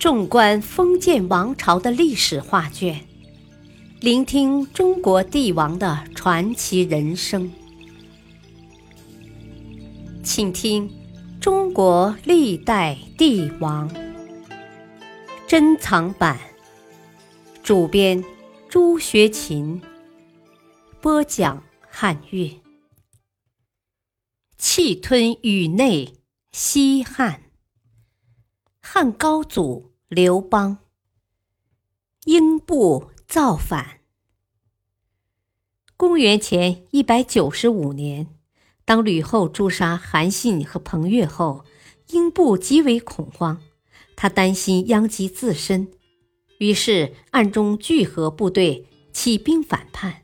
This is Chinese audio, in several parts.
纵观封建王朝的历史画卷，聆听中国帝王的传奇人生，请听《中国历代帝王》珍藏版，主编朱学勤，播讲汉乐。气吞宇内，西汉，汉高祖刘邦，英布造反。公元前一百九十五年，当吕后诛杀韩信和彭越后，英布极为恐慌，他担心殃及自身，于是暗中聚合部队，起兵反叛。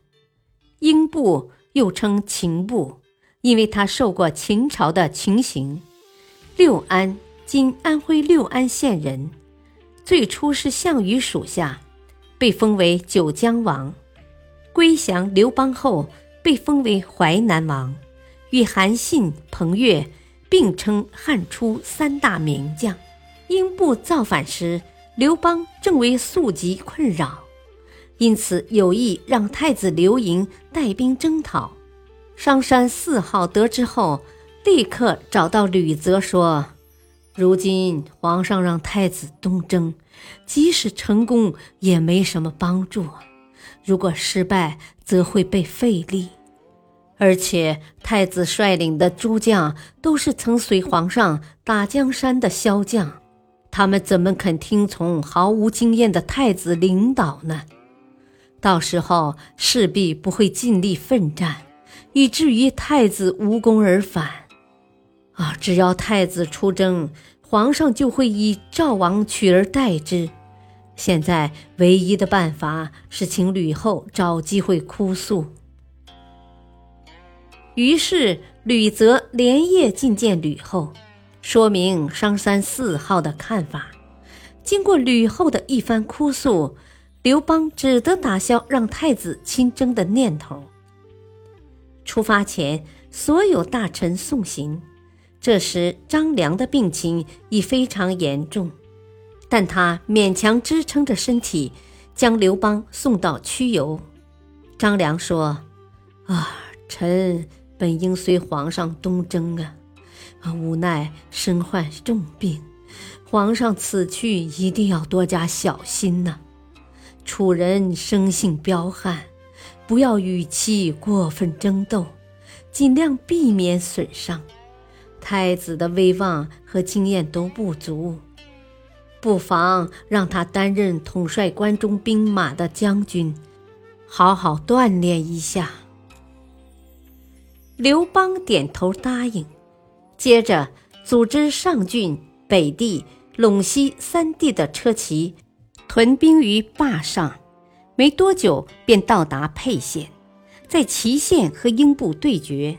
英布又称秦布。因为他受过秦朝的情刑，六安今安徽六安县人，最初是项羽属下，被封为九江王。归降刘邦后，被封为淮南王，与韩信、彭越并称汉初三大名将。英布造反时，刘邦正为宿疾困扰，因此有意让太子刘盈带兵征讨。商山四号得知后，立刻找到吕泽说：“如今皇上让太子东征，即使成功也没什么帮助；如果失败，则会被废立。而且太子率领的诸将都是曾随皇上打江山的骁将，他们怎么肯听从毫无经验的太子领导呢？到时候势必不会尽力奋战。”以至于太子无功而返，啊！只要太子出征，皇上就会以赵王取而代之。现在唯一的办法是请吕后找机会哭诉。于是吕泽连夜觐见吕后，说明商山四号的看法。经过吕后的一番哭诉，刘邦只得打消让太子亲征的念头。出发前，所有大臣送行。这时，张良的病情已非常严重，但他勉强支撑着身体，将刘邦送到曲游。张良说：“啊，臣本应随皇上东征啊，无奈身患重病，皇上此去一定要多加小心呐。楚人生性彪悍。”不要与其过分争斗，尽量避免损伤。太子的威望和经验都不足，不妨让他担任统帅关中兵马的将军，好好锻炼一下。刘邦点头答应，接着组织上郡、北地、陇西三地的车骑，屯兵于坝上。没多久便到达沛县，在祁县和英布对决。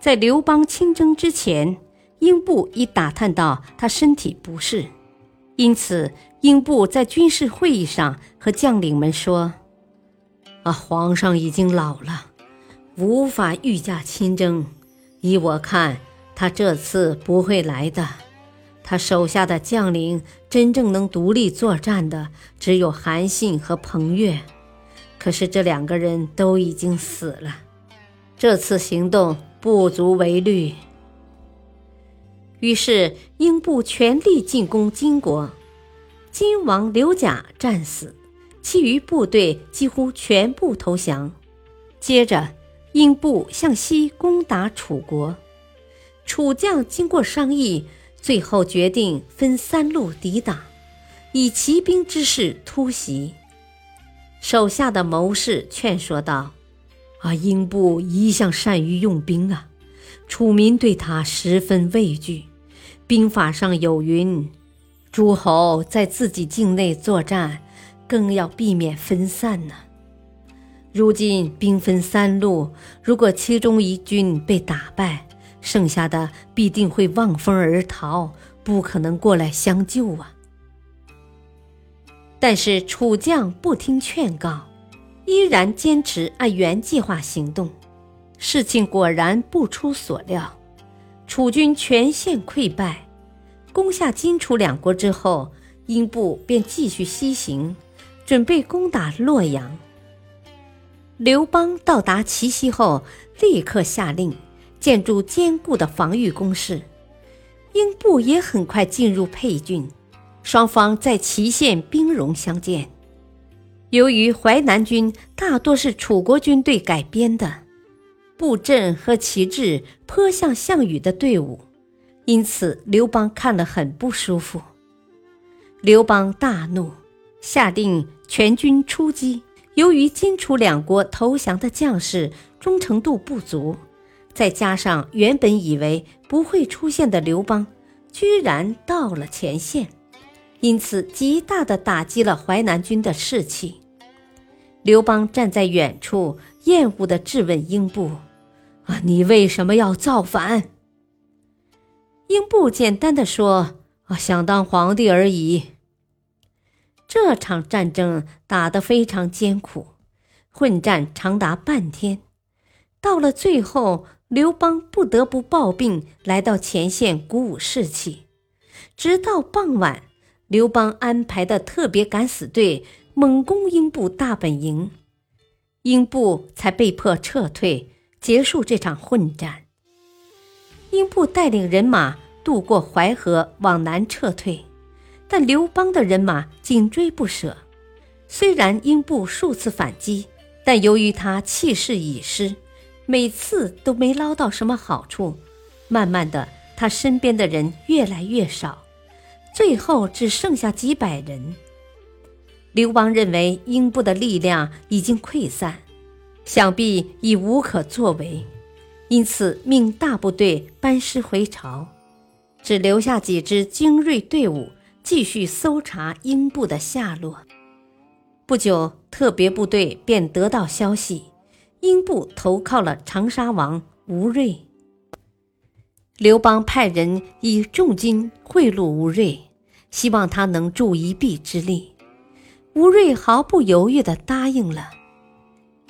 在刘邦亲征之前，英布已打探到他身体不适，因此英布在军事会议上和将领们说：“啊，皇上已经老了，无法御驾亲征。依我看，他这次不会来的。”他手下的将领真正能独立作战的只有韩信和彭越，可是这两个人都已经死了，这次行动不足为虑。于是英布全力进攻金国，金王刘甲战死，其余部队几乎全部投降。接着，英布向西攻打楚国，楚将经过商议。最后决定分三路抵挡，以骑兵之势突袭。手下的谋士劝说道：“啊，英布一向善于用兵啊，楚民对他十分畏惧。兵法上有云：诸侯在自己境内作战，更要避免分散呢。如今兵分三路，如果其中一军被打败，”剩下的必定会望风而逃，不可能过来相救啊！但是楚将不听劝告，依然坚持按原计划行动。事情果然不出所料，楚军全线溃败。攻下荆楚两国之后，英布便继续西行，准备攻打洛阳。刘邦到达齐西后，立刻下令建筑坚固的防御工事。英布也很快进入沛郡，双方在祁县兵戎相见。由于淮南军大多是楚国军队改编的，布阵和旗帜颇像项羽的队伍，因此刘邦看了很不舒服。刘邦大怒，下令全军出击。由于荆楚两国投降的将士忠诚度不足，再加上原本以为不会出现的刘邦，居然到了前线，因此极大的打击了淮南军的士气。刘邦站在远处，厌恶地质问英布：“啊，你为什么要造反？”英布简单的说：“啊，想当皇帝而已。”这场战争打得非常艰苦，混战长达半天。到了最后，刘邦不得不抱病来到前线鼓舞士气。直到傍晚，刘邦安排的特别敢死队猛攻英布大本营，英布才被迫撤退，结束这场混战。英布带领人马渡过淮河，往南撤退。但刘邦的人马紧追不舍，虽然英布数次反击，但由于他气势已失，每次都没捞到什么好处。慢慢的，他身边的人越来越少，最后只剩下几百人。刘邦认为英布的力量已经溃散，想必已无可作为，因此命大部队班师回朝，只留下几支精锐队伍。继续搜查英布的下落。不久，特别部队便得到消息，英布投靠了长沙王吴瑞。刘邦派人以重金贿赂吴瑞，希望他能助一臂之力。吴瑞毫不犹豫地答应了。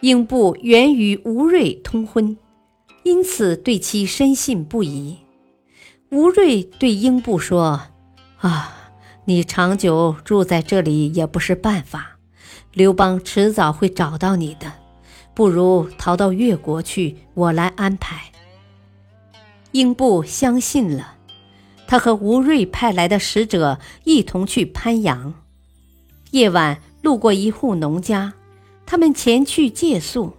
英布原与吴瑞通婚，因此对其深信不疑。吴瑞对英布说：“啊。”你长久住在这里也不是办法，刘邦迟早会找到你的，不如逃到越国去，我来安排。英布相信了，他和吴瑞派来的使者一同去潘阳。夜晚路过一户农家，他们前去借宿，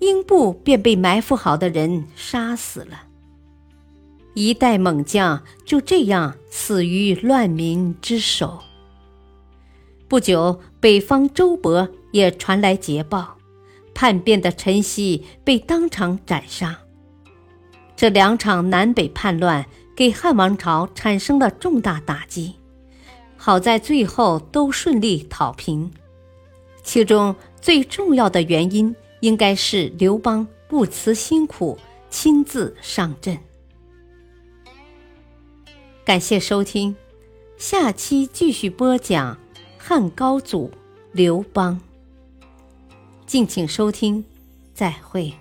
英布便被埋伏好的人杀死了。一代猛将就这样死于乱民之手。不久，北方周勃也传来捷报，叛变的陈豨被当场斩杀。这两场南北叛乱给汉王朝产生了重大打击，好在最后都顺利讨平。其中最重要的原因，应该是刘邦不辞辛苦，亲自上阵。感谢收听，下期继续播讲汉高祖刘邦。敬请收听，再会。